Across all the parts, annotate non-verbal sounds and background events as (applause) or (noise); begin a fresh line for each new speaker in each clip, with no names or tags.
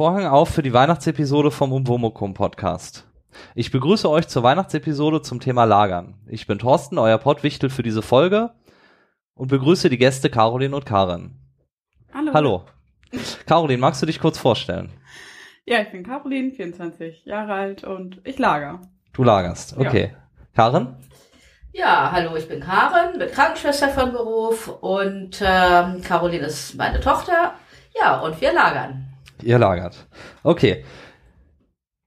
Vorhang auf für die Weihnachtsepisode vom Umwomukum Podcast. Ich begrüße euch zur Weihnachtsepisode zum Thema Lagern. Ich bin Thorsten, euer Pottwichtel für diese Folge und begrüße die Gäste Caroline und Karen.
Hallo.
Hallo. Caroline, magst du dich kurz vorstellen?
Ja, ich bin Caroline, 24 Jahre alt und ich lager.
Du lagerst, okay. Karen?
Ja, hallo, ich bin Karen, bin Krankenschwester von Beruf und ähm, Caroline ist meine Tochter. Ja, und wir lagern.
Ihr lagert. Okay.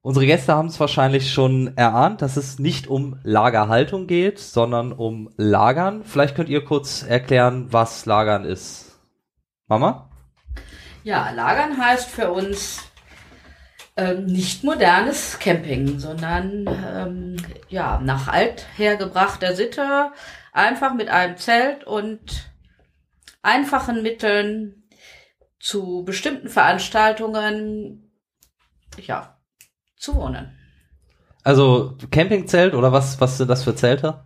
Unsere Gäste haben es wahrscheinlich schon erahnt, dass es nicht um Lagerhaltung geht, sondern um Lagern. Vielleicht könnt ihr kurz erklären, was Lagern ist. Mama?
Ja, lagern heißt für uns ähm, nicht modernes Camping, sondern ähm, ja, nach althergebrachter Sitte einfach mit einem Zelt und einfachen Mitteln zu bestimmten Veranstaltungen ja, zu wohnen.
Also Campingzelt oder was, was sind das für Zelte?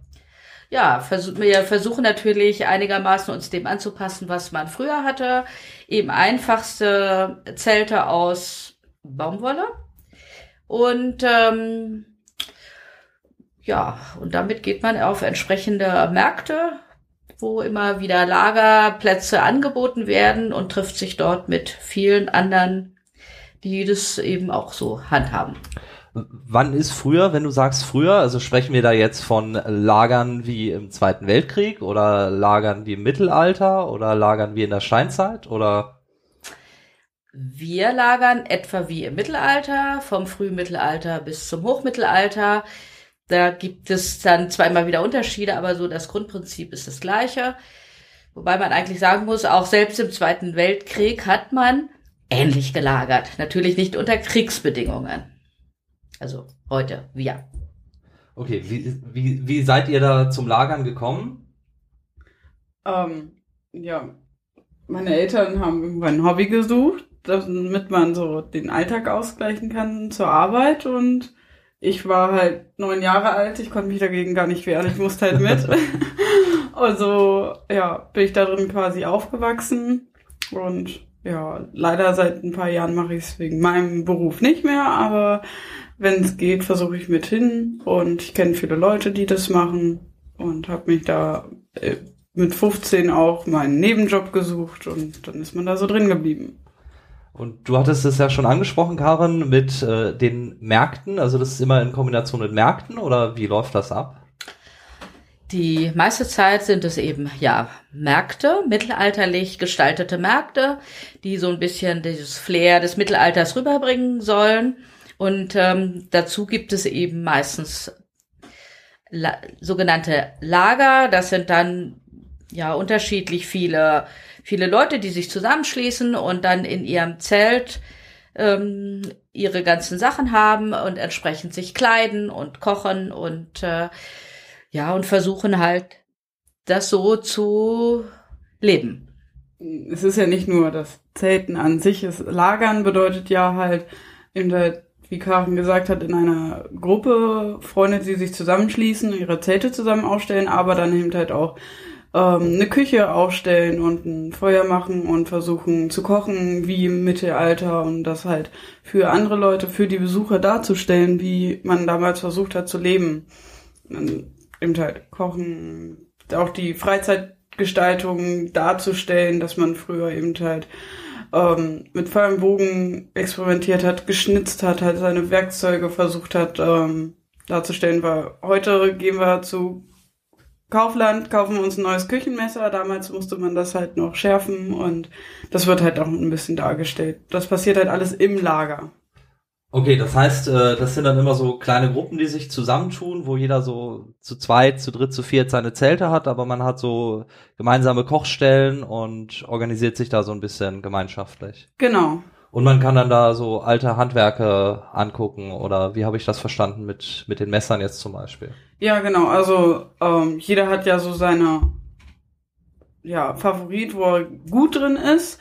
Ja, versuch, wir versuchen natürlich einigermaßen uns dem anzupassen, was man früher hatte. Eben einfachste Zelte aus Baumwolle. Und ähm, ja, und damit geht man auf entsprechende Märkte, wo immer wieder Lagerplätze angeboten werden und trifft sich dort mit vielen anderen, die das eben auch so handhaben.
Wann ist früher, wenn du sagst früher, also sprechen wir da jetzt von Lagern wie im Zweiten Weltkrieg oder Lagern wie im Mittelalter oder Lagern wie in der Steinzeit oder?
Wir lagern etwa wie im Mittelalter, vom Frühmittelalter bis zum Hochmittelalter. Da gibt es dann zweimal wieder Unterschiede, aber so das Grundprinzip ist das gleiche. Wobei man eigentlich sagen muss, auch selbst im Zweiten Weltkrieg hat man ähnlich gelagert. Natürlich nicht unter Kriegsbedingungen. Also heute, wir.
Okay, wie, wie, wie seid ihr da zum Lagern gekommen?
Ähm, ja, meine Eltern haben irgendwann ein Hobby gesucht, damit man so den Alltag ausgleichen kann zur Arbeit und ich war halt neun Jahre alt, ich konnte mich dagegen gar nicht wehren, ich musste halt mit. (laughs) also, ja, bin ich da drin quasi aufgewachsen und ja, leider seit ein paar Jahren mache ich es wegen meinem Beruf nicht mehr, aber wenn es geht, versuche ich mit hin und ich kenne viele Leute, die das machen und habe mich da äh, mit 15 auch meinen Nebenjob gesucht und dann ist man da so drin geblieben.
Und du hattest es ja schon angesprochen, Karen, mit äh, den Märkten. Also das ist immer in Kombination mit Märkten oder wie läuft das ab?
Die meiste Zeit sind es eben, ja, Märkte, mittelalterlich gestaltete Märkte, die so ein bisschen dieses Flair des Mittelalters rüberbringen sollen. Und ähm, dazu gibt es eben meistens la sogenannte Lager. Das sind dann ja unterschiedlich viele, viele Leute, die sich zusammenschließen und dann in ihrem Zelt ähm, ihre ganzen Sachen haben und entsprechend sich kleiden und kochen und äh, ja, und versuchen halt, das so zu leben.
Es ist ja nicht nur das Zelten an sich, es Lagern bedeutet ja halt, in der, wie Karin gesagt hat, in einer Gruppe Freunde, die sich zusammenschließen, ihre Zelte zusammen aufstellen, aber dann eben halt auch ähm, eine Küche aufstellen und ein Feuer machen und versuchen zu kochen wie im Mittelalter und das halt für andere Leute, für die Besucher darzustellen, wie man damals versucht hat zu leben. Dann eben halt kochen, auch die Freizeitgestaltung darzustellen, dass man früher eben halt ähm, mit und Bogen experimentiert hat, geschnitzt hat, halt seine Werkzeuge versucht hat ähm, darzustellen, weil heute gehen wir zu Kaufland, kaufen uns ein neues Küchenmesser. Damals musste man das halt noch schärfen und das wird halt auch ein bisschen dargestellt. Das passiert halt alles im Lager.
Okay, das heißt, äh, das sind dann immer so kleine Gruppen, die sich zusammentun, wo jeder so zu zweit, zu dritt, zu viert seine Zelte hat, aber man hat so gemeinsame Kochstellen und organisiert sich da so ein bisschen gemeinschaftlich.
Genau.
Und man kann dann da so alte Handwerke angucken oder wie habe ich das verstanden mit, mit den Messern jetzt zum Beispiel?
Ja, genau. Also ähm, jeder hat ja so seine ja, Favorit, wo er gut drin ist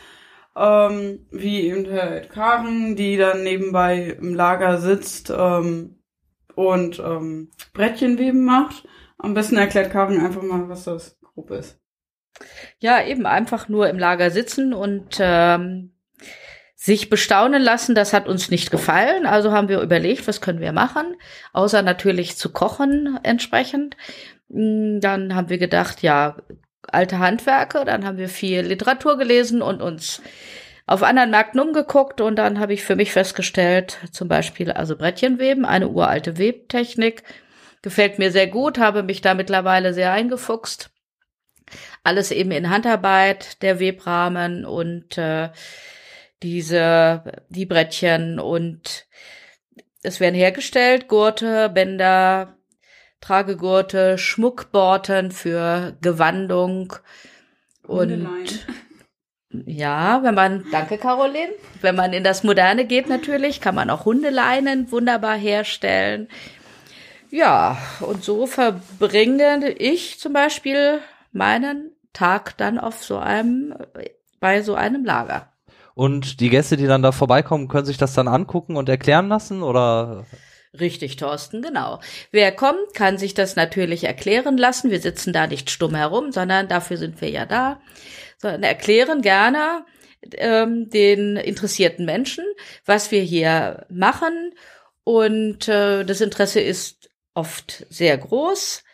ähm, wie eben halt Karen, die dann nebenbei im Lager sitzt ähm, und ähm, Brettchenweben macht. Am besten erklärt Karin einfach mal, was das grob ist.
Ja, eben einfach nur im Lager sitzen und ähm, sich bestaunen lassen, das hat uns nicht gefallen. Also haben wir überlegt, was können wir machen, außer natürlich zu kochen entsprechend. Mm, dann haben wir gedacht, ja, alte Handwerke, dann haben wir viel Literatur gelesen und uns auf anderen Märkten umgeguckt und dann habe ich für mich festgestellt, zum Beispiel also Brettchenweben, eine uralte Webtechnik, gefällt mir sehr gut, habe mich da mittlerweile sehr eingefuchst. Alles eben in Handarbeit, der Webrahmen und äh, diese, die Brettchen und es werden hergestellt, Gurte, Bänder, Tragegurte, Schmuckborten für Gewandung und ja, wenn man, danke Caroline, wenn man in das Moderne geht natürlich, kann man auch Hundeleinen wunderbar herstellen. Ja, und so verbringe ich zum Beispiel meinen Tag dann auf so einem, bei so einem Lager.
Und die Gäste, die dann da vorbeikommen, können sich das dann angucken und erklären lassen oder?
Richtig, Thorsten, genau. Wer kommt, kann sich das natürlich erklären lassen. Wir sitzen da nicht stumm herum, sondern dafür sind wir ja da. Sondern erklären gerne ähm, den interessierten Menschen, was wir hier machen. Und äh, das Interesse ist oft sehr groß.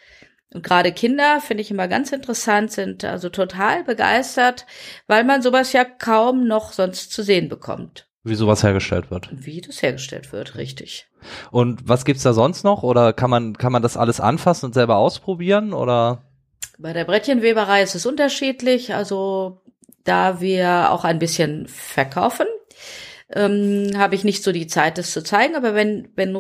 Und gerade Kinder, finde ich immer ganz interessant, sind also total begeistert, weil man sowas ja kaum noch sonst zu sehen bekommt.
Wie sowas hergestellt wird.
Wie das hergestellt wird, richtig.
Und was gibt's da sonst noch? Oder kann man, kann man das alles anfassen und selber ausprobieren? Oder?
Bei der Brettchenweberei ist es unterschiedlich. Also, da wir auch ein bisschen verkaufen, ähm, habe ich nicht so die Zeit, das zu zeigen. Aber wenn, wenn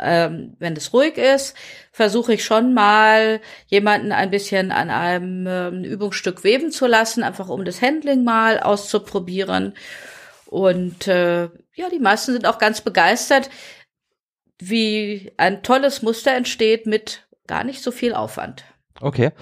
ähm, wenn es ruhig ist, versuche ich schon mal jemanden ein bisschen an einem ähm, Übungsstück weben zu lassen, einfach um das Handling mal auszuprobieren. Und äh, ja, die meisten sind auch ganz begeistert, wie ein tolles Muster entsteht mit gar nicht so viel Aufwand.
Okay.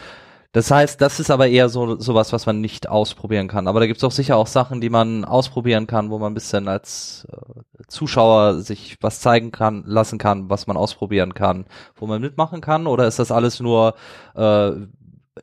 Das heißt, das ist aber eher so sowas, was man nicht ausprobieren kann. Aber da gibt es auch sicher auch Sachen, die man ausprobieren kann, wo man ein bisschen als äh, Zuschauer sich was zeigen kann, lassen kann, was man ausprobieren kann, wo man mitmachen kann. Oder ist das alles nur äh,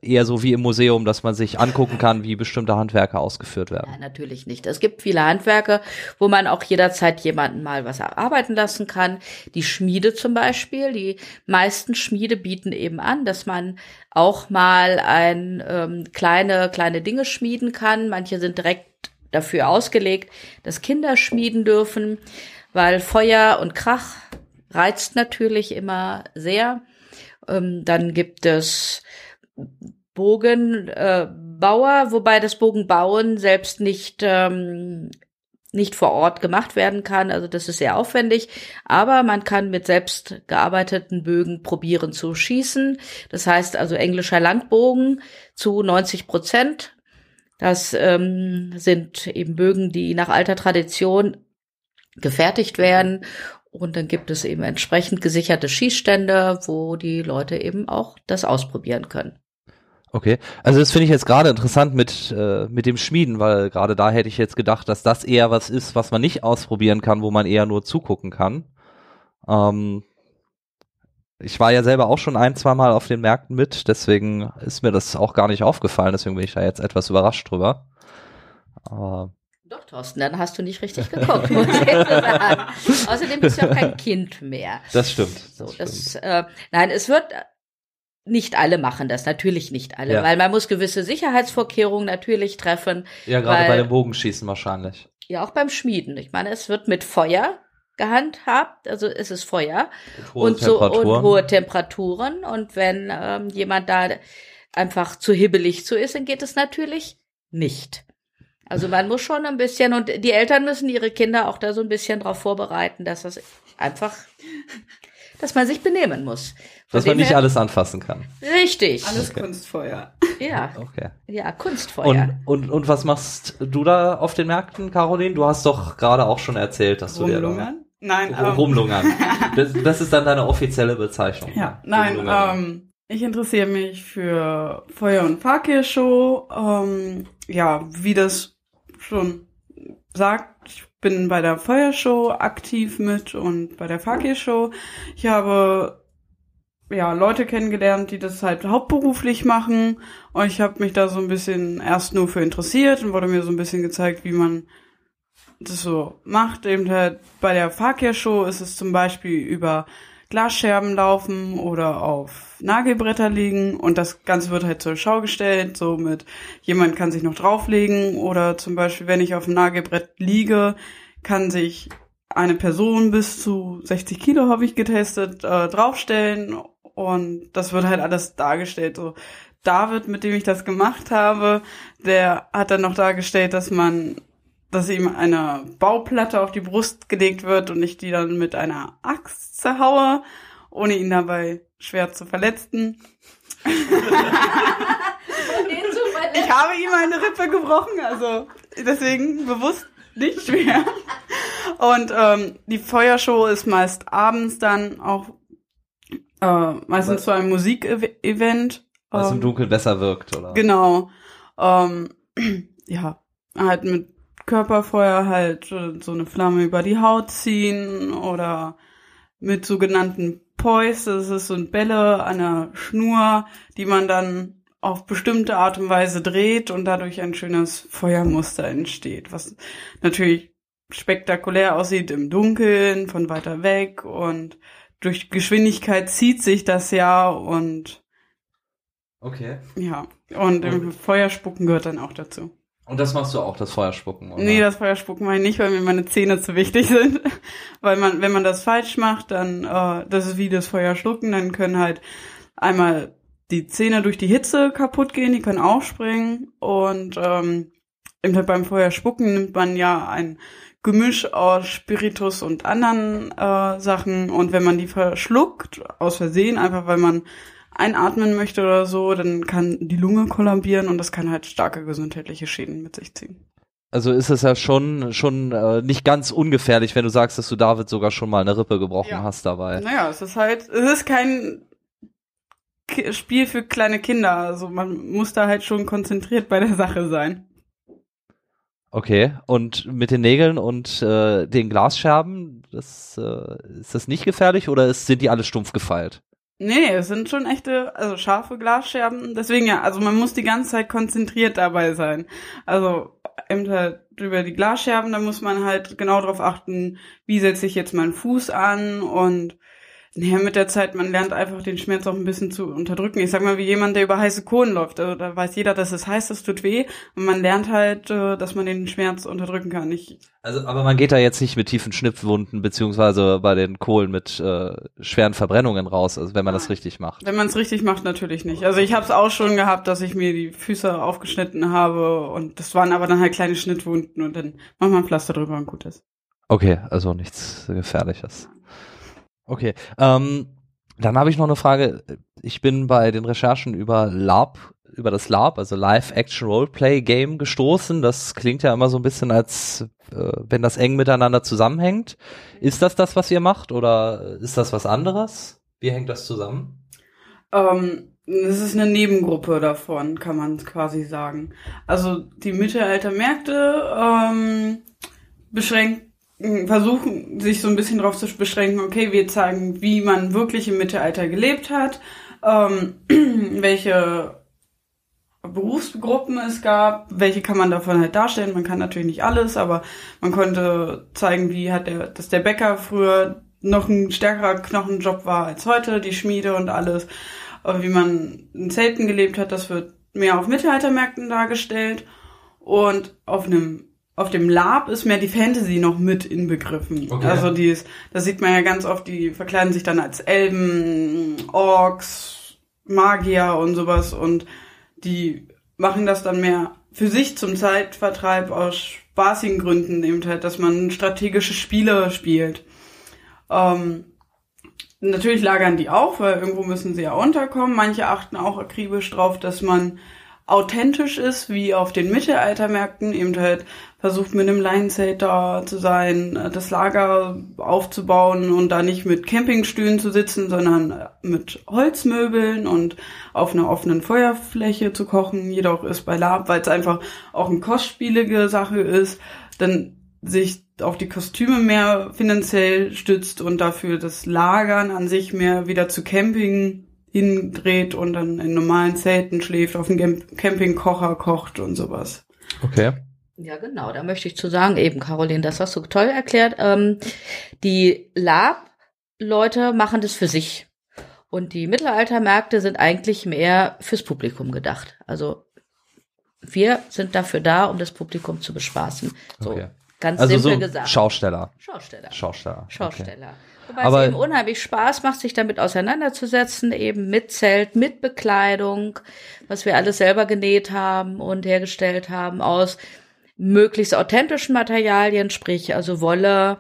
eher so wie im Museum, dass man sich angucken kann, wie bestimmte Handwerke ausgeführt werden.
Ja, natürlich nicht. Es gibt viele Handwerke, wo man auch jederzeit jemanden mal was arbeiten lassen kann. Die Schmiede zum Beispiel, die meisten Schmiede bieten eben an, dass man auch mal ein ähm, kleine kleine Dinge schmieden kann. Manche sind direkt dafür ausgelegt, dass Kinder schmieden dürfen, weil Feuer und Krach reizt natürlich immer sehr. Ähm, dann gibt es Bogenbauer, äh, wobei das Bogenbauen selbst nicht ähm, nicht vor Ort gemacht werden kann. Also das ist sehr aufwendig. Aber man kann mit selbst gearbeiteten Bögen probieren zu schießen. Das heißt also englischer Langbogen zu 90 Prozent. Das ähm, sind eben Bögen, die nach alter Tradition gefertigt werden. Und dann gibt es eben entsprechend gesicherte Schießstände, wo die Leute eben auch das ausprobieren können.
Okay, also das finde ich jetzt gerade interessant mit, äh, mit dem Schmieden, weil gerade da hätte ich jetzt gedacht, dass das eher was ist, was man nicht ausprobieren kann, wo man eher nur zugucken kann. Ähm, ich war ja selber auch schon ein, zwei Mal auf den Märkten mit, deswegen ist mir das auch gar nicht aufgefallen, deswegen bin ich da jetzt etwas überrascht drüber.
Aber doch, Thorsten, dann hast du nicht richtig geguckt, muss ich sagen. (laughs) Außerdem bist du ja kein Kind mehr.
Das stimmt.
So, das, das Äh, nein, es wird nicht alle machen das, natürlich nicht alle, ja. weil man muss gewisse Sicherheitsvorkehrungen natürlich treffen.
Ja, gerade bei dem Bogenschießen wahrscheinlich.
Ja, auch beim Schmieden. Ich meine, es wird mit Feuer gehandhabt, also es ist Feuer und, und so und hohe Temperaturen und wenn ähm, jemand da einfach zu hibbelig zu ist, dann geht es natürlich nicht. Also man muss schon ein bisschen und die Eltern müssen ihre Kinder auch da so ein bisschen darauf vorbereiten, dass das einfach, dass man sich benehmen muss.
Dass man nicht alles anfassen kann.
Richtig.
Alles okay. Kunstfeuer.
Ja.
Okay.
Ja, Kunstfeuer.
Und, und, und was machst du da auf den Märkten, Caroline? Du hast doch gerade auch schon erzählt, dass
Rumlungern?
du dir da Nein, ähm, Rumlungern. (laughs) das, das ist dann deine offizielle Bezeichnung.
Ja, nein, ähm, ich interessiere mich für Feuer- und Fakir-Show. Ähm, ja, wie das schon sagt, ich bin bei der Feuershow aktiv mit und bei der Fakir-Show. Ich habe ja, Leute kennengelernt, die das halt hauptberuflich machen. Und ich habe mich da so ein bisschen erst nur für interessiert und wurde mir so ein bisschen gezeigt, wie man das so macht. Eben halt bei der Fakir-Show ist es zum Beispiel über Glasscherben laufen oder auf Nagelbretter liegen und das Ganze wird halt zur Schau gestellt, so mit jemand kann sich noch drauflegen oder zum Beispiel, wenn ich auf dem Nagelbrett liege, kann sich eine Person bis zu 60 Kilo, habe ich getestet, äh, draufstellen und das wird halt alles dargestellt. So David, mit dem ich das gemacht habe, der hat dann noch dargestellt, dass man, dass ihm eine Bauplatte auf die Brust gelegt wird und ich die dann mit einer Axt zerhaue, ohne ihn dabei schwer zu verletzen. (laughs) ich habe ihm eine Rippe gebrochen, also deswegen bewusst nicht schwer. Und ähm, die Feuershow ist meist abends dann auch äh, meistens zu einem Musikevent.
Was
ähm,
im Dunkeln besser wirkt, oder?
Genau. Ähm, (clears throat) ja, halt mit Körperfeuer halt äh, so eine Flamme über die Haut ziehen oder mit sogenannten Pois, das ist so ein Bälle an einer Schnur, die man dann auf bestimmte Art und Weise dreht und dadurch ein schönes Feuermuster entsteht, was natürlich spektakulär aussieht im Dunkeln, von weiter weg und durch Geschwindigkeit zieht sich das ja und
Okay.
ja, und im
Und-
Feuerspucken gehört dann auch dazu.
Und das machst du auch, das Feuerspucken, oder?
Nee, das Feuerspucken mache ich nicht, weil mir meine Zähne zu wichtig sind. (laughs) weil man, wenn man das falsch macht, dann, äh, das ist wie das Feuerschlucken, dann können halt einmal die Zähne durch die Hitze kaputt gehen, die können aufspringen und ähm, eben halt beim Feuerspucken nimmt man ja ein Gemisch aus Spiritus und anderen äh, Sachen und wenn man die verschluckt, aus Versehen, einfach weil man einatmen möchte oder so, dann kann die Lunge kollabieren und das kann halt starke gesundheitliche Schäden mit sich ziehen.
Also ist es ja schon, schon äh, nicht ganz ungefährlich, wenn du sagst, dass du David sogar schon mal eine Rippe gebrochen
Ja.
hast dabei.
Naja, es ist halt, es ist kein Ki- Spiel für kleine Kinder. Also man muss da halt schon konzentriert bei der Sache sein.
Okay, und mit den Nägeln und äh, den Glasscherben, das, äh, ist das nicht gefährlich oder ist, sind die alle stumpf gefeilt?
Nee, es sind schon echte, also scharfe Glasscherben. Deswegen ja, also man muss die ganze Zeit konzentriert dabei sein. Also eben über die Glasscherben, da muss man halt genau darauf achten, wie setze ich jetzt meinen Fuß an und naja, mit der Zeit, man lernt einfach den Schmerz auch ein bisschen zu unterdrücken. Ich sag mal, wie jemand, der über heiße Kohlen läuft. Also, da weiß jeder, dass es heiß, das tut weh. Und man lernt halt, äh, dass man den Schmerz unterdrücken kann. Ich,
Also, aber man geht da jetzt nicht mit tiefen Schnittwunden beziehungsweise bei den Kohlen mit äh, schweren Verbrennungen raus, also wenn man das
Nein.
richtig macht.
wenn man es richtig macht, natürlich nicht. Also ich habe es auch schon gehabt, dass ich mir die Füße aufgeschnitten habe und das waren aber dann halt kleine Schnittwunden und dann macht man Pflaster drüber und gut ist.
Okay, also nichts Gefährliches. Okay, ähm, dann habe ich noch eine Frage. Ich bin bei den Recherchen über LARP, über das LARP, also Live Action Roleplay Game gestoßen. Das klingt ja immer so ein bisschen als, äh, wenn das eng miteinander zusammenhängt. Ist das das, was ihr macht oder ist das was anderes? Wie hängt das zusammen?
Ähm, es ist eine Nebengruppe davon, kann man quasi sagen. Also die Mittelaltermärkte ähm, beschränken, versuchen sich so ein bisschen darauf zu beschränken, okay, wir zeigen, wie man wirklich im Mittelalter gelebt hat, ähm, (clears throat) welche Berufsgruppen es gab, welche kann man davon halt darstellen. Man kann natürlich nicht alles, aber man konnte zeigen, wie hat der, dass der Bäcker früher noch ein stärkerer Knochenjob war als heute, die Schmiede und alles. Wie man in Zelten gelebt hat, das wird mehr auf Mittelaltermärkten dargestellt. Und auf einem auf dem Lab ist mehr die Fantasy noch mit inbegriffen.
Okay.
Also die ist, das sieht man ja ganz oft, die verkleiden sich dann als Elben, Orks, Magier und sowas und die machen das dann mehr für sich zum Zeitvertreib aus spaßigen Gründen, eben halt, dass man strategische Spiele spielt. Ähm, natürlich lagern die auch, weil irgendwo müssen sie ja unterkommen. Manche achten auch akribisch drauf, dass man authentisch ist, wie auf den Mittelaltermärkten, eben halt versucht mit einem Leinenzelt da zu sein, das Lager aufzubauen und da nicht mit Campingstühlen zu sitzen, sondern mit Holzmöbeln und auf einer offenen Feuerfläche zu kochen. Jedoch ist bei Lab, weil es einfach auch eine kostspielige Sache ist, dann sich auf die Kostüme mehr finanziell stützt und dafür das Lagern an sich mehr wieder zu Camping hindreht und dann in normalen Zelten schläft, auf dem Camp- Campingkocher kocht und sowas.
Okay.
Ja, genau, da möchte ich zu sagen, eben, Caroline, das hast du toll erklärt. Ähm, die Lab-Leute machen das für sich. Und die Mittelaltermärkte sind eigentlich mehr fürs Publikum gedacht. Also wir sind dafür da, um das Publikum zu bespaßen. So,
Okay.
ganz
Also
simpel
so
gesagt.
Schausteller.
Schausteller.
Schausteller.
Schausteller. Wobei
Aber-
es eben unheimlich Spaß macht, sich damit auseinanderzusetzen, eben mit Zelt, mit Bekleidung, was wir alles selber genäht haben und hergestellt haben aus möglichst authentischen Materialien, sprich also Wolle,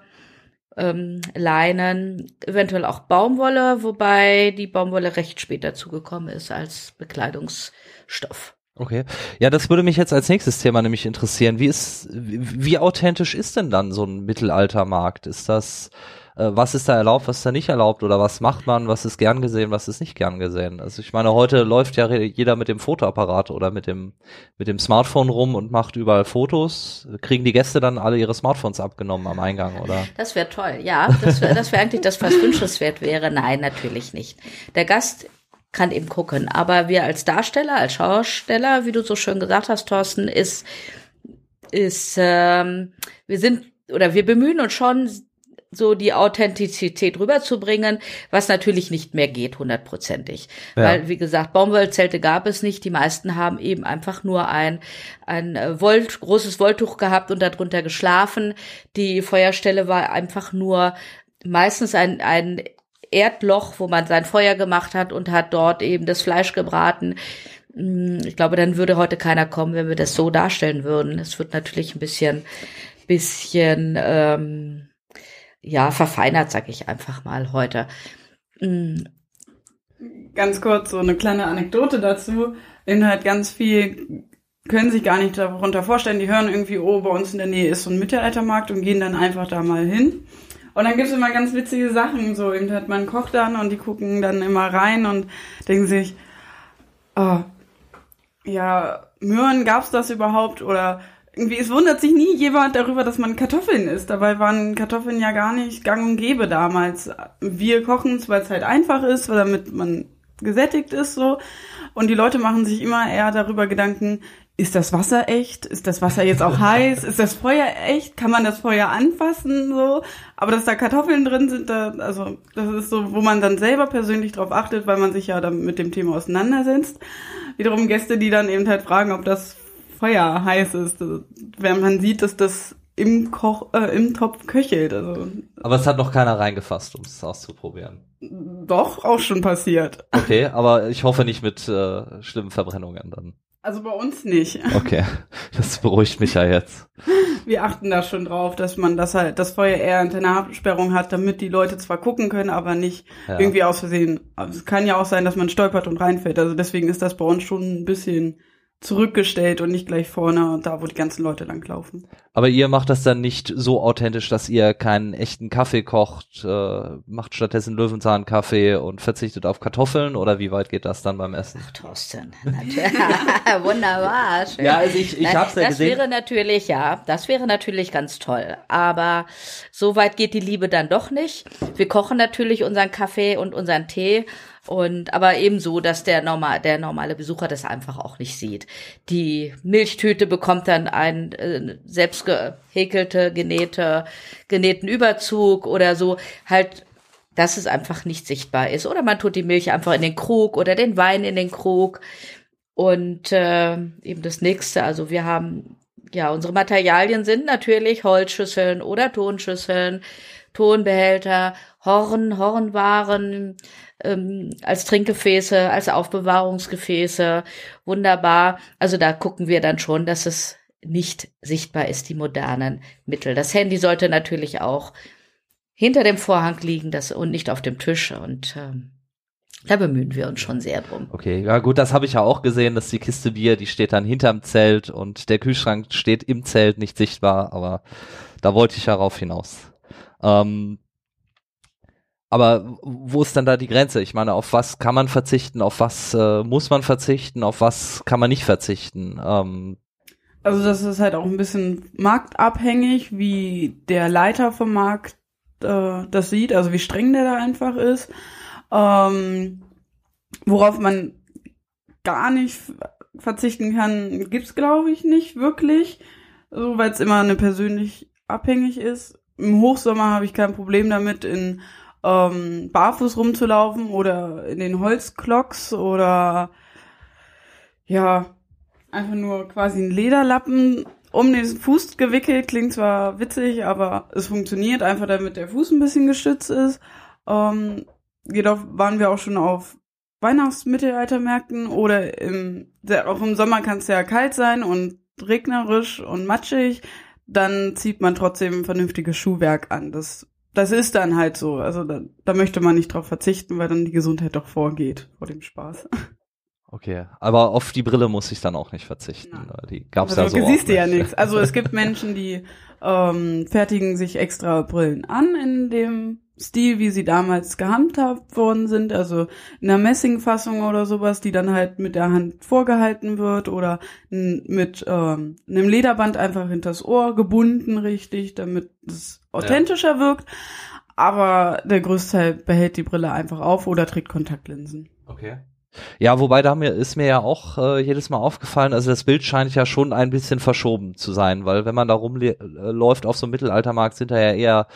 ähm, Leinen, eventuell auch Baumwolle, wobei die Baumwolle recht spät dazugekommen ist als Bekleidungsstoff.
Okay. Ja, das würde mich jetzt als nächstes Thema nämlich interessieren. Wie ist, wie, wie authentisch ist denn dann so ein Mittelaltermarkt? Ist das, was ist da erlaubt, was ist da nicht erlaubt? Oder was macht man, was ist gern gesehen, was ist nicht gern gesehen? Also ich meine, heute läuft ja jeder mit dem Fotoapparat oder mit dem, mit dem Smartphone rum und macht überall Fotos. Kriegen die Gäste dann alle ihre Smartphones abgenommen am Eingang, oder?
Das wäre toll, ja. Das wäre das wär eigentlich das, was wünschenswert wäre. Nein, natürlich nicht. Der Gast kann eben gucken, aber wir als Darsteller, als Schausteller, wie du so schön gesagt hast, Thorsten, ist, ist, ähm, wir sind oder wir bemühen uns schon, so die Authentizität rüberzubringen, was natürlich nicht mehr geht, hundertprozentig.
Ja.
Weil, wie gesagt, Baumwollzelte gab es nicht. Die meisten haben eben einfach nur ein, ein äh, Volt, großes Wolltuch gehabt und darunter geschlafen. Die Feuerstelle war einfach nur meistens ein, ein Erdloch, wo man sein Feuer gemacht hat und hat dort eben das Fleisch gebraten. Mm, Ich glaube, dann würde heute keiner kommen, wenn wir das so darstellen würden. Es wird natürlich ein bisschen, bisschen, ähm, ja, verfeinert, sag ich einfach mal heute. Mm,
Ganz kurz so eine kleine Anekdote dazu. In halt ganz viel können sich gar nicht darunter vorstellen. Die hören irgendwie, oh, bei uns in der Nähe ist so ein Mittelaltermarkt und gehen dann einfach da mal hin. Und dann gibt's immer ganz witzige Sachen, so eben hat man kocht dann und die gucken dann immer rein und denken sich, oh, ja, Möhren gab's das überhaupt oder irgendwie, es wundert sich nie jemand darüber, dass man Kartoffeln isst. Dabei waren Kartoffeln ja gar nicht gang und gäbe damals. Wir kochen es, weil es halt einfach ist, weil damit man gesättigt ist so. Und die Leute machen sich immer eher darüber Gedanken, ist das Wasser echt? Ist das Wasser jetzt auch (laughs) heiß? Ist das Feuer echt? Kann man das Feuer anfassen so? Aber dass da Kartoffeln drin sind, da, also das ist so, wo man dann selber persönlich drauf achtet, weil man sich ja dann mit dem Thema auseinandersetzt. Wiederum Gäste, die dann eben halt fragen, ob das Feuer heiß ist, also, wenn man sieht, dass das im Koch, äh, im Topf köchelt. Also
Aber es hat noch keiner reingefasst, um es auszuprobieren.
doch auch schon passiert.
Okay, aber ich hoffe nicht mit äh, schlimmen Verbrennungen dann.
Also bei uns nicht.
Okay, (laughs) das beruhigt mich ja jetzt.
Wir achten da schon drauf, dass man das halt, das Feuer eher unter einer Absperrung hat, damit die Leute zwar gucken können, aber nicht
Ja.
irgendwie aus Versehen. Es kann ja auch sein, dass man stolpert und reinfällt. Also deswegen ist das bei uns schon ein bisschen zurückgestellt und nicht gleich vorne, da wo die ganzen Leute langlaufen.
Aber ihr macht das dann nicht so authentisch, dass ihr keinen echten Kaffee kocht, äh, macht stattdessen Löwenzahnkaffee und verzichtet auf Kartoffeln oder wie weit geht das dann beim Essen?
Ach, Thorsten, natürlich. (laughs) wunderbar. Schön.
Ja, also ich- ich
Nein,
hab's ja
das
gesehen.
wäre natürlich, ja, das wäre natürlich ganz toll. Aber so weit geht die Liebe dann doch nicht. Wir kochen natürlich unseren Kaffee und unseren Tee. Und aber ebenso, dass der normal, der normale Besucher das einfach auch nicht sieht. Die Milchtüte bekommt dann einen äh, selbst genähte, genähten Überzug oder so. Halt dass es einfach nicht sichtbar ist. Oder man tut die Milch einfach in den Krug oder den Wein in den Krug. Und äh, eben das nächste, also wir haben, ja, unsere Materialien sind natürlich Holzschüsseln oder Tonschüsseln, Tonbehälter, Horn, Hornwaren ähm, als Trinkgefäße, als Aufbewahrungsgefäße. Wunderbar. Also da gucken wir dann schon, dass es nicht sichtbar ist, die modernen Mittel. Das Handy sollte natürlich auch hinter dem Vorhang liegen das, und nicht auf dem Tisch. Und ähm, da bemühen wir uns schon sehr drum.
Okay, ja gut, das habe ich ja auch gesehen, dass die Kiste Bier, die steht dann hinterm Zelt und der Kühlschrank steht im Zelt, nicht sichtbar, aber da wollte ich ja rauf hinaus. Ähm, aber wo ist dann da die Grenze? Ich meine, auf was kann man verzichten, auf was äh, muss man verzichten, auf was kann man nicht verzichten? Ähm,
Also das ist halt auch ein bisschen marktabhängig, wie der Leiter vom Markt äh, das sieht, also wie streng der da einfach ist. Ähm, worauf man gar nicht verzichten kann, gibt's glaube ich nicht wirklich. so weil es immer eine persönlich abhängig ist. Im Hochsommer habe ich kein Problem damit, in ähm, barfuß rumzulaufen oder in den Holzklocks oder ja, einfach nur quasi einen Lederlappen um den Fuß gewickelt. Klingt zwar witzig, aber es funktioniert einfach, damit der Fuß ein bisschen gestützt ist. Ähm, jedoch waren wir auch schon auf Weihnachtsmittelaltermärkten oder im, auch im Sommer kann es ja kalt sein und regnerisch und matschig. Dann zieht man trotzdem vernünftiges Schuhwerk an. Das, das ist dann halt so. Also da, da möchte man nicht drauf verzichten, weil dann die Gesundheit doch vorgeht vor dem Spaß.
Okay, aber auf die Brille muss ich dann auch nicht verzichten.
Nein.
Die gab's
also,
ja so.
Du siehst ja
nicht.
nichts. Also es gibt (laughs) Menschen, die ähm, fertigen sich extra Brillen an in dem Stil, wie sie damals gehandhabt worden sind, also in einer Messingfassung oder sowas, die dann halt mit der Hand vorgehalten wird oder mit ähm, einem Lederband einfach hinters Ohr gebunden, richtig, damit es authentischer wirkt. Aber der größte Teil behält die Brille einfach auf oder trägt Kontaktlinsen.
Okay. Ja, wobei da mir ist mir ja auch äh, jedes Mal aufgefallen, also das Bild scheint ja schon ein bisschen verschoben zu sein, weil wenn man da rumläuft auf so einem Mittelaltermarkt, sind da ja eher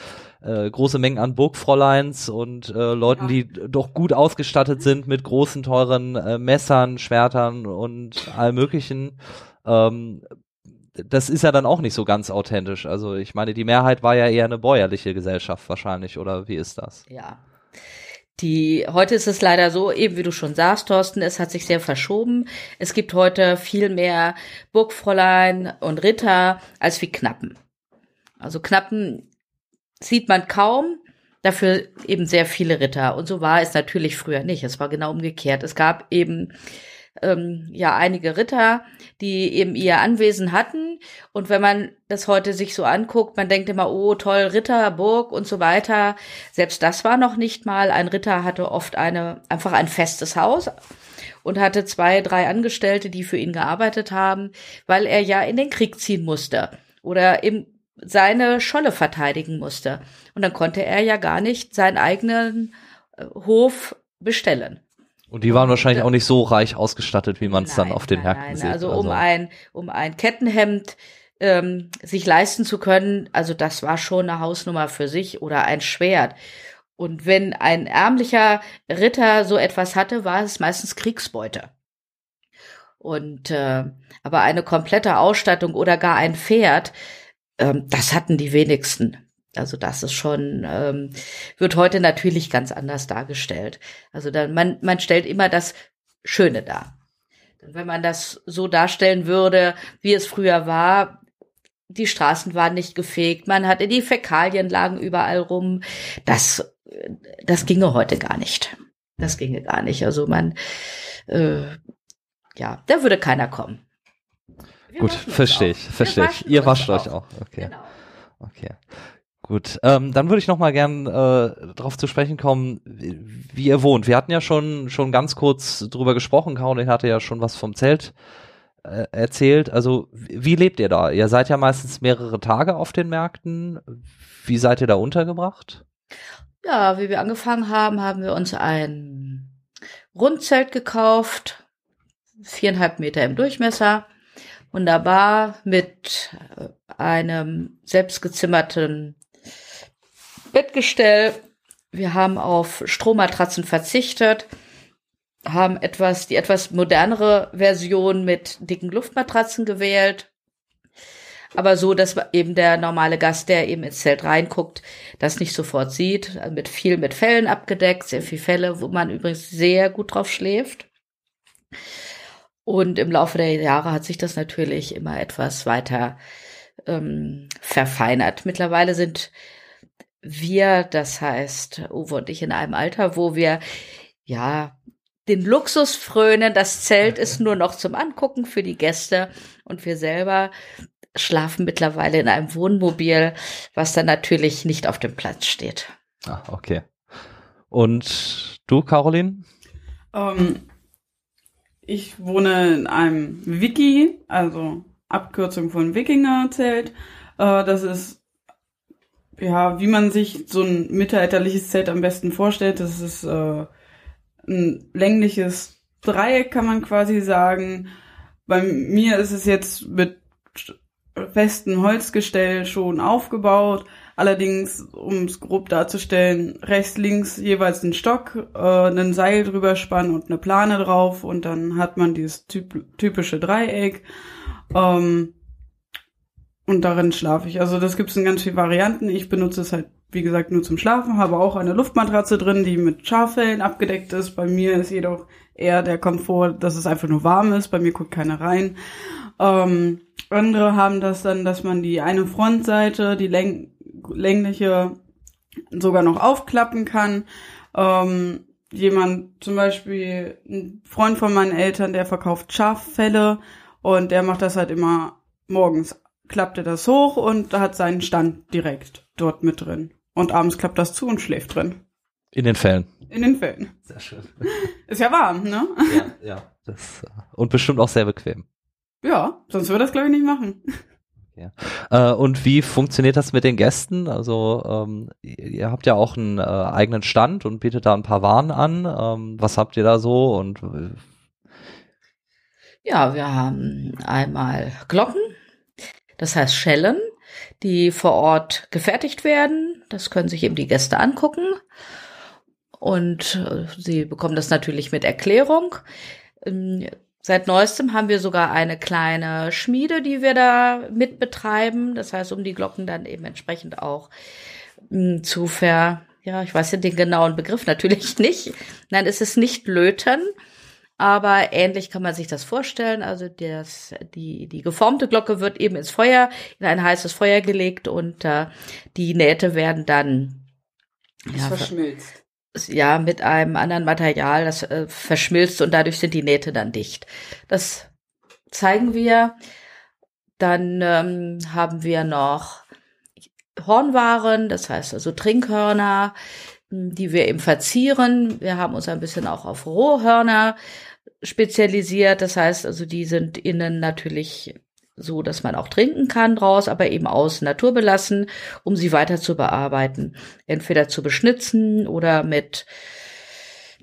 äh, große Mengen an Burgfräuleins und äh, Leuten,
Ja.
die doch gut ausgestattet sind mit großen, teuren äh, Messern, Schwertern und allem möglichen. Ähm, das ist ja dann auch nicht so ganz authentisch. Also ich meine, die Mehrheit war ja eher eine bäuerliche Gesellschaft wahrscheinlich, oder wie ist das?
Ja. Die, heute ist es leider so, eben wie du schon sagst, Thorsten, es hat sich sehr verschoben. Es gibt heute viel mehr Burgfräulein und Ritter als wie Knappen. Also Knappen sieht man kaum, dafür eben sehr viele Ritter. Und so war es natürlich früher nicht. Es war genau umgekehrt. Es gab eben ähm, ja einige Ritter, die eben ihr Anwesen hatten. Und wenn man das heute sich so anguckt, man denkt immer, oh toll, Ritter, Burg und so weiter. Selbst das war noch nicht mal. Ein Ritter hatte oft eine, einfach ein festes Haus und hatte zwei, drei Angestellte, die für ihn gearbeitet haben, weil er ja in den Krieg ziehen musste oder eben seine Scholle verteidigen musste. Und dann konnte er ja gar nicht seinen eigenen äh, Hof bestellen.
Und die waren wahrscheinlich auch nicht so reich ausgestattet, wie man es dann auf den
nein,
Märkten
nein.
sieht.
Also um ein um ein Kettenhemd ähm, sich leisten zu können, also das war schon eine Hausnummer für sich oder ein Schwert. Und wenn ein ärmlicher Ritter so etwas hatte, war es meistens Kriegsbeute. Und äh, aber eine komplette Ausstattung oder gar ein Pferd, ähm, das hatten die wenigsten. Also das ist schon, ähm, wird heute natürlich ganz anders dargestellt. Also dann, man, man stellt immer das Schöne dar. Wenn man das so darstellen würde, wie es früher war, die Straßen waren nicht gefegt, man hatte die Fäkalien lagen überall rum, das, das ginge heute gar nicht. Das ginge gar nicht. Also man, äh, ja, da würde keiner kommen. Wir
Gut, verstehe
auch.
ich, verstehe ich. Ihr wascht euch auch. Okay,
Genau.
okay. Gut, ähm, dann würde ich noch mal gern äh, darauf zu sprechen kommen, wie, wie ihr wohnt. Wir hatten ja schon schon ganz kurz drüber gesprochen. Caroline hatte ja schon was vom Zelt äh, erzählt. Also wie, wie lebt ihr da? Ihr seid ja meistens mehrere Tage auf den Märkten. Wie seid ihr da untergebracht?
Ja, wie wir angefangen haben, haben wir uns ein Rundzelt gekauft, viereinhalb Meter im Durchmesser, wunderbar mit äh, einem selbstgezimmerten Bettgestell. Wir haben auf Strohmatratzen verzichtet, haben etwas, die etwas modernere Version mit dicken Luftmatratzen gewählt. Aber so, dass eben der normale Gast, der eben ins Zelt reinguckt, das nicht sofort sieht. Also Mit viel mit Fellen abgedeckt, sehr viel Felle, wo man übrigens sehr gut drauf schläft. Und im Laufe der Jahre hat sich das natürlich immer etwas weiter ähm, verfeinert. Mittlerweile sind wir, das heißt Uwe und ich, in einem Alter, wo wir ja den Luxus frönen. Das Zelt ist nur noch zum Angucken für die Gäste und wir selber schlafen mittlerweile in einem Wohnmobil, was dann natürlich nicht auf dem Platz steht.
Ah, okay. Und du, Caroline?
Ähm, ich wohne in einem Wiki, also Abkürzung von Wikingerzelt. Äh, das ist ja, wie man sich so ein mittelalterliches Zelt am besten vorstellt. Das ist äh, ein längliches Dreieck, kann man quasi sagen. Bei mir ist es jetzt mit festen Holzgestell schon aufgebaut. Allerdings, um es grob darzustellen, rechts, links jeweils ein Stock, äh, ein Seil drüber spannen und eine Plane drauf und dann hat man dieses typ typische Dreieck. Ähm, und darin schlafe ich. Also das gibt's in ganz vielen Varianten. Ich benutze es halt, wie gesagt, nur zum Schlafen, habe auch eine Luftmatratze drin, die mit Schaffellen abgedeckt ist. Bei mir ist jedoch eher der Komfort, dass es einfach nur warm ist. Bei mir guckt keiner rein. Ähm, andere haben das dann, dass man die eine Frontseite, die läng längliche, sogar noch aufklappen kann. Ähm, jemand, zum Beispiel ein Freund von meinen Eltern, der verkauft Schaffelle und der macht das halt immer morgens klappt er das hoch und hat seinen Stand direkt dort mit drin. Und abends klappt das zu und schläft drin.
In den Fällen.
In den Fällen.
Sehr schön. (laughs)
Ist ja warm, ne?
Ja, (laughs) ja. Das, äh, und bestimmt auch sehr bequem.
Ja, sonst würde das glaube ich nicht machen.
Ja. Äh, und wie funktioniert das mit den Gästen? Also ähm, ihr habt ja auch einen äh, eigenen Stand und bietet da ein paar Waren an. Ähm, was habt ihr da so? Und äh,
ja, wir haben einmal Glocken, das heißt Schellen, die vor Ort gefertigt werden. Das können sich eben die Gäste angucken. Und äh, sie bekommen das natürlich mit Erklärung. Ähm, seit neuestem haben wir sogar eine kleine Schmiede, die wir da mit betreiben. Das heißt, um die Glocken dann eben entsprechend auch hm, zu ver, ja, ich weiß ja den genauen Begriff natürlich (laughs) nicht. Nein, es ist nicht löten, aber ähnlich kann man sich das vorstellen. Also das, die, die geformte Glocke wird eben ins Feuer, in ein heißes Feuer gelegt und äh, die Nähte werden dann
ja, verschmilzt.
Ja, mit einem anderen Material, das äh, verschmilzt und dadurch sind die Nähte dann dicht. Das zeigen wir. Dann ähm, haben wir noch Hornwaren, das heißt also Trinkhörner, die wir eben verzieren. Wir haben uns ein bisschen auch auf Rohhörner spezialisiert. Das heißt also, die sind innen natürlich so, dass man auch trinken kann draus, aber eben aus Natur belassen, um sie weiter zu bearbeiten. Entweder zu beschnitzen oder mit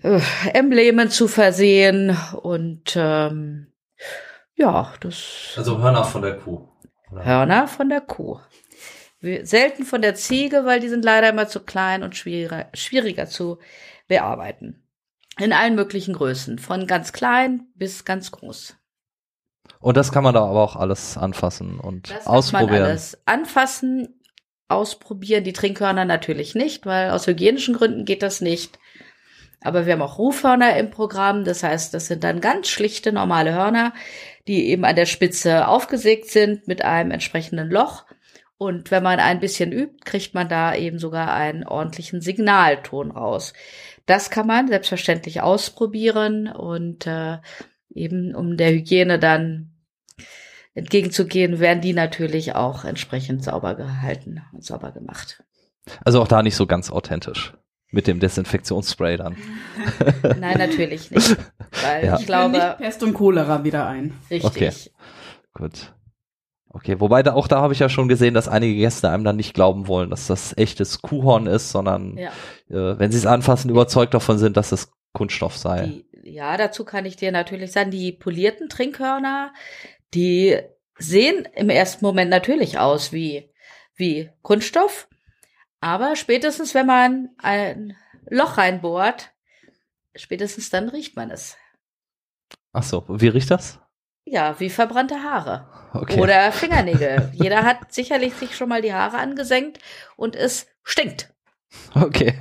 äh, Emblemen zu versehen und ähm, ja, das.
Also Hörner von der Kuh.
Oder? Hörner von der Kuh. Selten von der Ziege, weil die sind leider immer zu klein und schwieriger, schwieriger zu bearbeiten. In allen möglichen Größen, von ganz klein bis ganz groß.
Und das kann man da aber auch alles anfassen und
das
ausprobieren.
Kann man alles anfassen, ausprobieren. Die Trinkhörner natürlich nicht, weil aus hygienischen Gründen geht das nicht. Aber wir haben auch Rufhörner im Programm. Das heißt, das sind dann ganz schlichte normale Hörner, die eben an der Spitze aufgesägt sind mit einem entsprechenden Loch. Und wenn man ein bisschen übt, kriegt man da eben sogar einen ordentlichen Signalton raus. Das kann man selbstverständlich ausprobieren und äh, eben um der Hygiene dann entgegenzugehen, werden die natürlich auch entsprechend sauber gehalten und sauber gemacht.
Also auch da nicht so ganz authentisch mit dem Desinfektionsspray dann. (laughs)
Nein, natürlich nicht. (laughs) Weil ja. ich glaube. Nicht
Pest und Cholera wieder ein.
Richtig.
Okay. Gut. Okay, wobei da auch da habe ich ja schon gesehen, dass einige Gäste einem dann nicht glauben wollen, dass das echtes Kuhhorn ist, sondern ja. äh, wenn sie es anfassen, überzeugt davon sind, dass es Kunststoff sei.
Die, ja, dazu kann ich dir natürlich sagen, die polierten Trinkhörner, die sehen im ersten Moment natürlich aus wie, wie Kunststoff, aber spätestens, wenn man ein Loch reinbohrt, spätestens dann riecht man es.
Ach so, wie riecht das?
Ja, wie verbrannte Haare.
Okay.
Oder Fingernägel. Jeder hat sicherlich sich schon mal die Haare angesenkt und es stinkt.
Okay.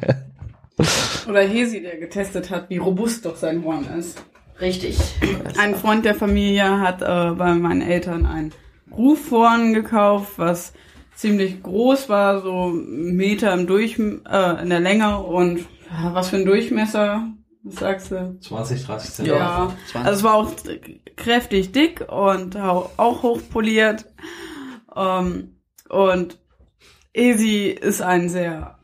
Oder Hesi, der getestet hat, wie robust doch sein Horn ist.
Richtig.
Ein Freund der Familie hat äh, bei meinen Eltern ein Rufhorn gekauft, was ziemlich groß war, so Meter im Durch, äh, in der Länge und was für ein Durchmesser, was sagst du?
20, 30 Zentimeter.
Ja, 20. also es war auch kräftig dick und auch hochpoliert. Ähm, und Esi ist ein sehr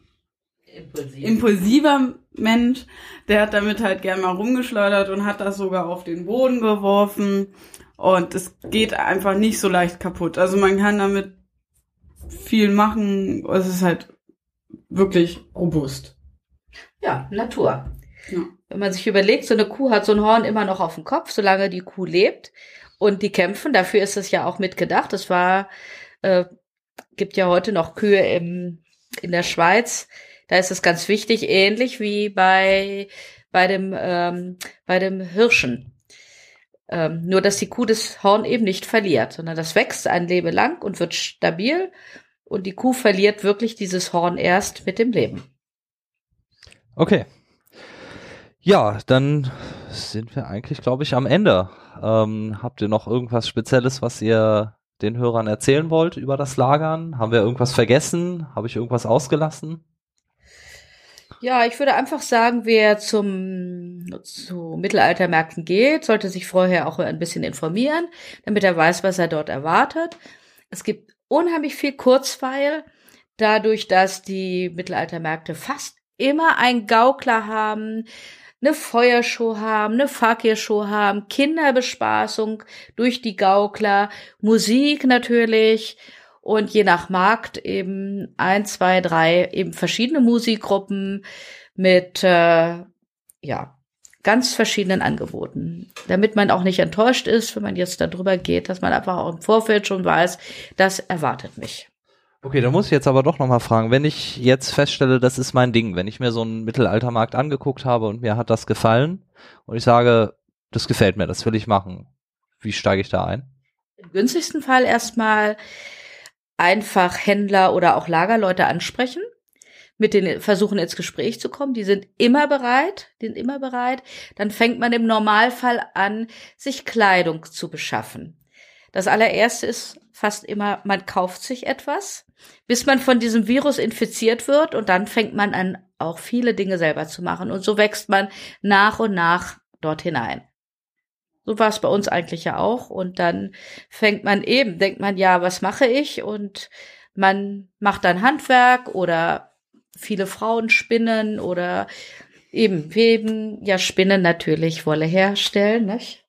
Impulsiv. impulsiver Mensch. Der hat damit halt gern mal rumgeschleudert und hat das sogar auf den Boden geworfen. Und es geht einfach nicht so leicht kaputt. Also man kann damit viel machen. Es ist halt wirklich robust.
Ja, Natur. Ja. Wenn man sich überlegt, so eine Kuh hat so ein Horn immer noch auf dem Kopf, solange die Kuh lebt. Und die kämpfen, dafür ist es ja auch mitgedacht. Es war, äh, gibt ja heute noch Kühe im, in der Schweiz. Da ist es ganz wichtig, ähnlich wie bei, bei dem, ähm, bei dem Hirschen. Ähm, nur, dass die Kuh das Horn eben nicht verliert, sondern das wächst ein Leben lang und wird stabil. Und die Kuh verliert wirklich dieses Horn erst mit dem Leben.
Okay. Ja, dann sind wir eigentlich, glaube ich, am Ende. Ähm, habt ihr noch irgendwas Spezielles, was ihr den Hörern erzählen wollt über das Lagern? Haben wir irgendwas vergessen? Habe ich irgendwas ausgelassen?
Ja, ich würde einfach sagen, wer zum zu Mittelaltermärkten geht, sollte sich vorher auch ein bisschen informieren, damit er weiß, was er dort erwartet. Es gibt unheimlich viel Kurzweil, dadurch, dass die Mittelaltermärkte fast immer ein Gaukler haben, eine Feuershow haben, eine Fakir-Show haben, Kinderbespaßung durch die Gaukler, Musik natürlich und je nach Markt eben ein, zwei, drei eben verschiedene Musikgruppen mit äh, ja ganz verschiedenen Angeboten, damit man auch nicht enttäuscht ist, wenn man jetzt darüber geht, dass man einfach auch im Vorfeld schon weiß, das erwartet mich.
Okay, da muss ich jetzt aber doch nochmal fragen, wenn ich jetzt feststelle, das ist mein Ding, wenn ich mir so einen Mittelaltermarkt angeguckt habe und mir hat das gefallen und ich sage, das gefällt mir, das will ich machen, wie steige ich da ein?
Im günstigsten Fall erstmal einfach Händler oder auch Lagerleute ansprechen, mit denen versuchen ins Gespräch zu kommen. Die sind immer bereit, die sind immer bereit. Dann fängt man im Normalfall an, sich Kleidung zu beschaffen. Das allererste ist fast immer, man kauft sich etwas, bis man von diesem Virus infiziert wird und dann fängt man an, auch viele Dinge selber zu machen. Und so wächst man nach und nach dort hinein. So war es bei uns eigentlich ja auch. Und dann fängt man eben, denkt man, ja, was mache ich? Und man macht dann Handwerk oder viele Frauen spinnen oder eben weben, ja, spinnen natürlich, Wolle herstellen, nicht?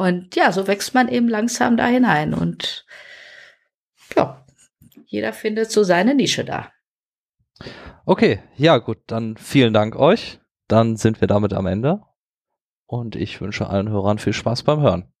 Und ja, so wächst man eben langsam da hinein und ja, jeder findet so seine Nische da.
Okay, ja gut, dann vielen Dank euch. Dann sind wir damit am Ende und ich wünsche allen Hörern viel Spaß beim Hören.